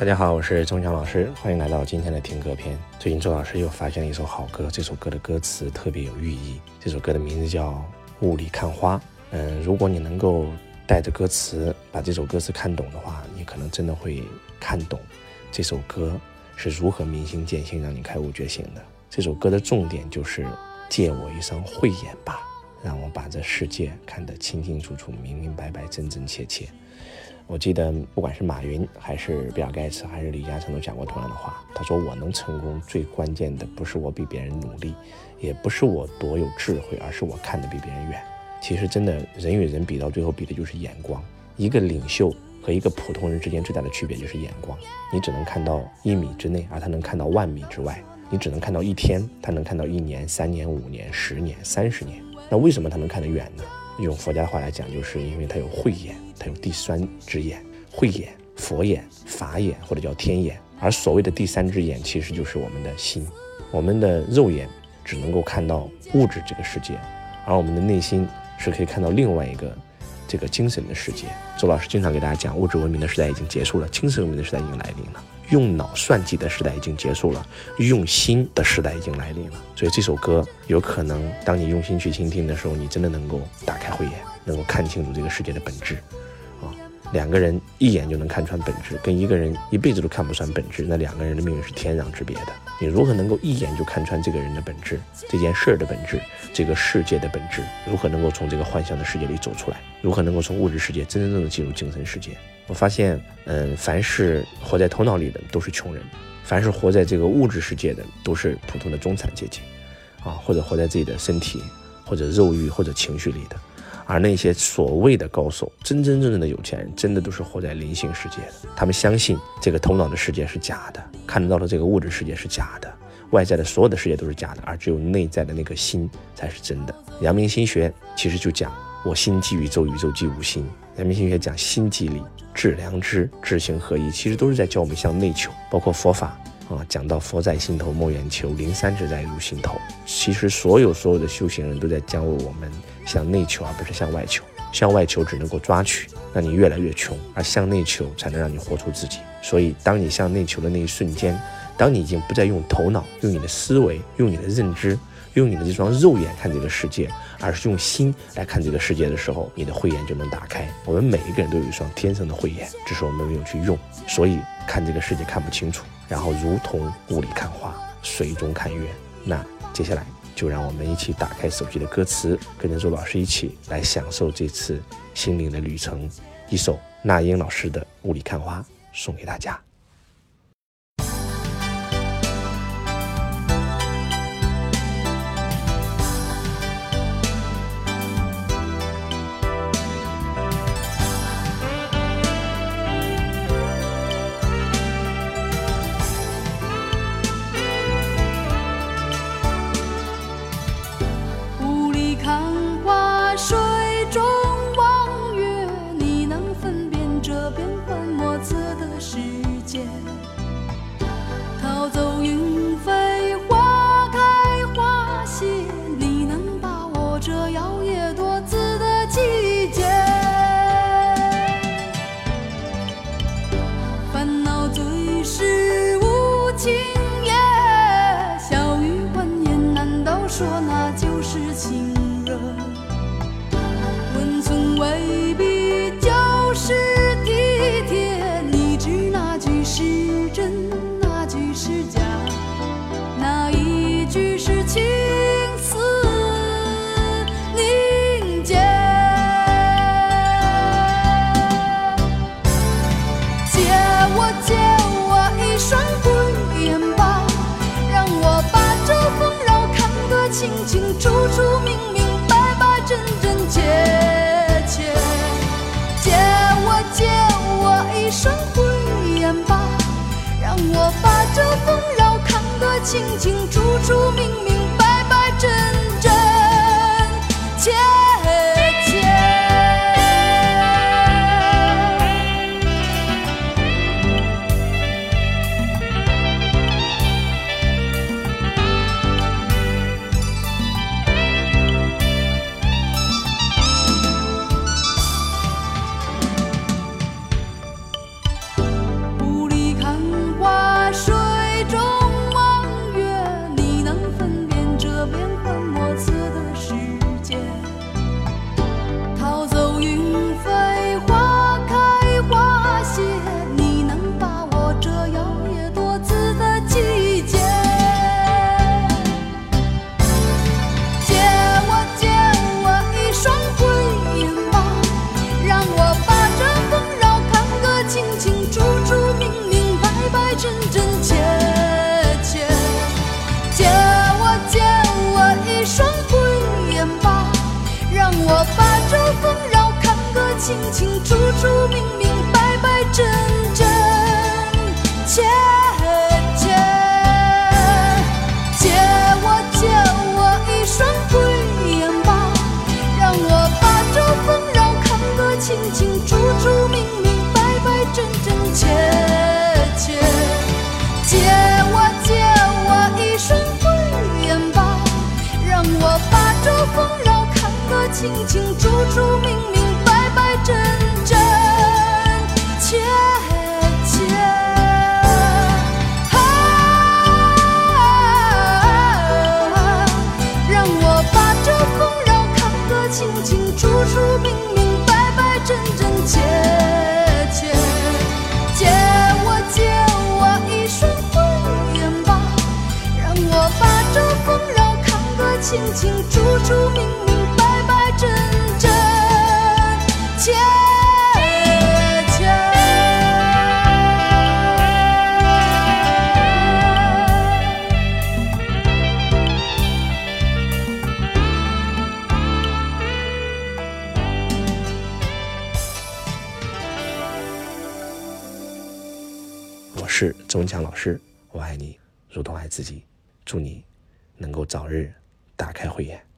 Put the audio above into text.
大家好，我是钟强老师，欢迎来到今天的听歌篇。最近周老师又发现了一首好歌，这首歌的歌词特别有寓意。这首歌的名字叫《雾里看花》。嗯，如果你能够带着歌词把这首歌词看懂的话，你可能真的会看懂这首歌是如何明心见性，让你开悟觉醒的。这首歌的重点就是借我一双慧眼吧，让我把这世界看得清清楚楚、明明白白、真真切切。我记得，不管是马云，还是比尔盖茨，还是李嘉诚，都讲过同样的话。他说：“我能成功，最关键的不是我比别人努力，也不是我多有智慧，而是我看得比别人远。”其实，真的人与人比，到最后比的就是眼光。一个领袖和一个普通人之间最大的区别就是眼光。你只能看到一米之内，而他能看到万米之外；你只能看到一天，他能看到一年、三年、五年、十年、三十年。那为什么他能看得远呢？用佛家的话来讲，就是因为他有慧眼。它有第三只眼，慧眼、佛眼、法眼，或者叫天眼。而所谓的第三只眼，其实就是我们的心。我们的肉眼只能够看到物质这个世界，而我们的内心是可以看到另外一个这个精神的世界。周老师经常给大家讲，物质文明的时代已经结束了，精神文明的时代已经来临了。用脑算计的时代已经结束了，用心的时代已经来临了。所以这首歌有可能，当你用心去倾听的时候，你真的能够打开慧眼，能够看清楚这个世界的本质。两个人一眼就能看穿本质，跟一个人一辈子都看不穿本质，那两个人的命运是天壤之别的。你如何能够一眼就看穿这个人的本质，这件事儿的本质，这个世界的本质？如何能够从这个幻想的世界里走出来？如何能够从物质世界真真正正进入精神世界？我发现，嗯，凡是活在头脑里的都是穷人，凡是活在这个物质世界的都是普通的中产阶级，啊，或者活在自己的身体或者肉欲或者情绪里的。而那些所谓的高手，真真正正的有钱人，真的都是活在灵性世界的。他们相信这个头脑的世界是假的，看得到的这个物质世界是假的，外在的所有的世界都是假的，而只有内在的那个心才是真的。阳明心学其实就讲，我心即宇宙，宇宙即无心。阳明心学讲心即理，致良知，知行合一，其实都是在教我们向内求。包括佛法。啊，讲到佛在心头莫远求，灵山只在入心头。其实所有所有的修行人都在教我们向内求，而不是向外求。向外求只能够抓取，让你越来越穷；而向内求才能让你活出自己。所以，当你向内求的那一瞬间，当你已经不再用头脑、用你的思维、用你的认知、用你的这双肉眼看这个世界，而是用心来看这个世界的时候，你的慧眼就能打开。我们每一个人都有一双天生的慧眼，只是我们没有去用，所以看这个世界看不清楚。然后如同雾里看花，水中看月。那接下来就让我们一起打开手机的歌词，跟着周老师一起来享受这次心灵的旅程。一首那英老师的《雾里看花》送给大家。借我一双慧眼吧，让我把这纷扰看得清清楚楚、明明白白、真真切切。借我借我一双慧眼吧，让我把这纷扰看得清清楚楚、明明白白、真真切。清清楚楚、明明白白、真真切切。借我借我一双慧眼吧，让我把这纷扰看个清清楚楚、明明白白、真真切切。借我借我一双慧眼吧，让我把这纷扰看个清清清清楚楚、明明白白、真真切切。我是周文强老师，我爱你，如同爱自己。祝你能够早日打开慧眼。